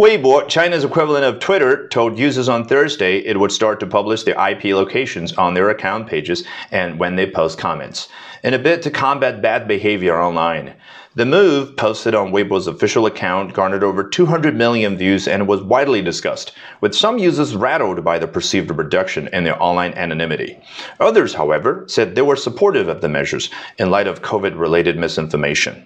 Weibo, China's equivalent of Twitter, told users on Thursday it would start to publish their IP locations on their account pages and when they post comments, in a bid to combat bad behavior online. The move, posted on Weibo's official account, garnered over 200 million views and was widely discussed, with some users rattled by the perceived reduction in their online anonymity. Others, however, said they were supportive of the measures in light of COVID related misinformation.